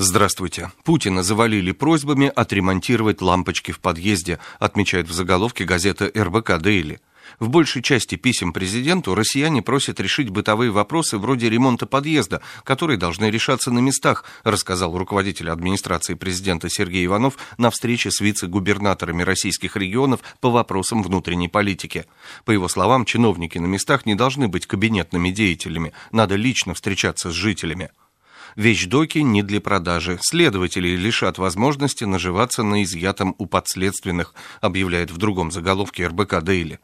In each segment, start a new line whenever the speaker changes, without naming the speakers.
Здравствуйте. Путина завалили просьбами отремонтировать лампочки в подъезде, отмечает в заголовке газета РБК «Дейли». В большей части писем президенту россияне просят решить бытовые вопросы вроде ремонта подъезда, которые должны решаться на местах, рассказал руководитель администрации президента Сергей Иванов на встрече с вице-губернаторами российских регионов по вопросам внутренней политики. По его словам, чиновники на местах не должны быть кабинетными деятелями, надо лично встречаться с жителями. Вещдоки не для продажи. Следователи лишат возможности наживаться на изъятом у подследственных, объявляет в другом заголовке РБК «Дейли».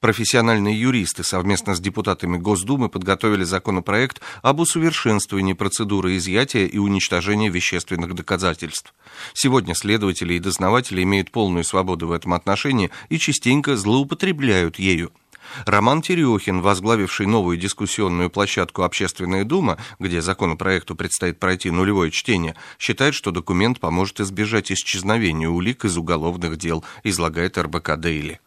Профессиональные юристы совместно с депутатами Госдумы подготовили законопроект об усовершенствовании процедуры изъятия и уничтожения вещественных доказательств. Сегодня следователи и дознаватели имеют полную свободу в этом отношении и частенько злоупотребляют ею. Роман Терехин, возглавивший новую дискуссионную площадку «Общественная дума», где законопроекту предстоит пройти нулевое чтение, считает, что документ поможет избежать исчезновения улик из уголовных дел, излагает РБК «Дейли».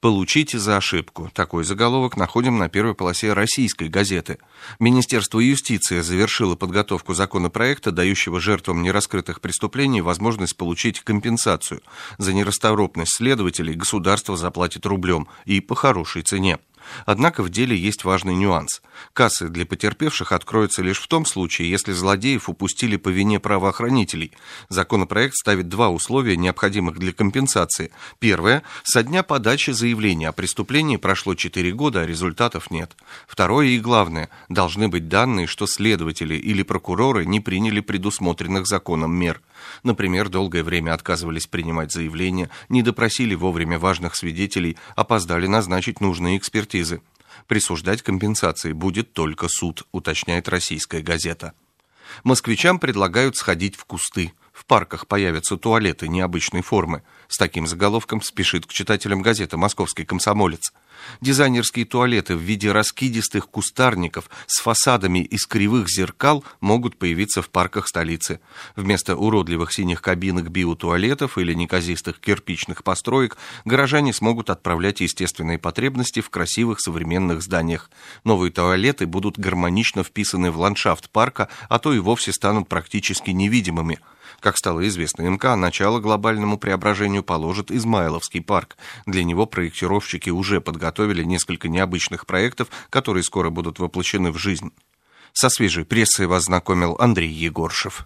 «Получите за ошибку». Такой заголовок находим на первой полосе российской газеты. Министерство юстиции завершило подготовку законопроекта, дающего жертвам нераскрытых преступлений возможность получить компенсацию. За нерасторопность следователей государство заплатит рублем и по хорошей цене. Однако в деле есть важный нюанс. Кассы для потерпевших откроются лишь в том случае, если злодеев упустили по вине правоохранителей. Законопроект ставит два условия, необходимых для компенсации. Первое. Со дня подачи заявления о преступлении прошло 4 года, а результатов нет. Второе и главное. Должны быть данные, что следователи или прокуроры не приняли предусмотренных законом мер. Например, долгое время отказывались принимать заявления, не допросили вовремя важных свидетелей, опоздали назначить нужные экспертизы. Присуждать компенсации будет только суд, уточняет российская газета. Москвичам предлагают сходить в кусты. В парках появятся туалеты необычной формы. С таким заголовком спешит к читателям газеты «Московский комсомолец». Дизайнерские туалеты в виде раскидистых кустарников с фасадами из кривых зеркал могут появиться в парках столицы. Вместо уродливых синих кабинок биотуалетов или неказистых кирпичных построек горожане смогут отправлять естественные потребности в красивых современных зданиях. Новые туалеты будут гармонично вписаны в ландшафт парка, а то и вовсе станут практически невидимыми – как стало известно МК, начало глобальному преображению положит Измайловский парк. Для него проектировщики уже подготовили несколько необычных проектов, которые скоро будут воплощены в жизнь. Со свежей прессой вас знакомил Андрей Егоршев.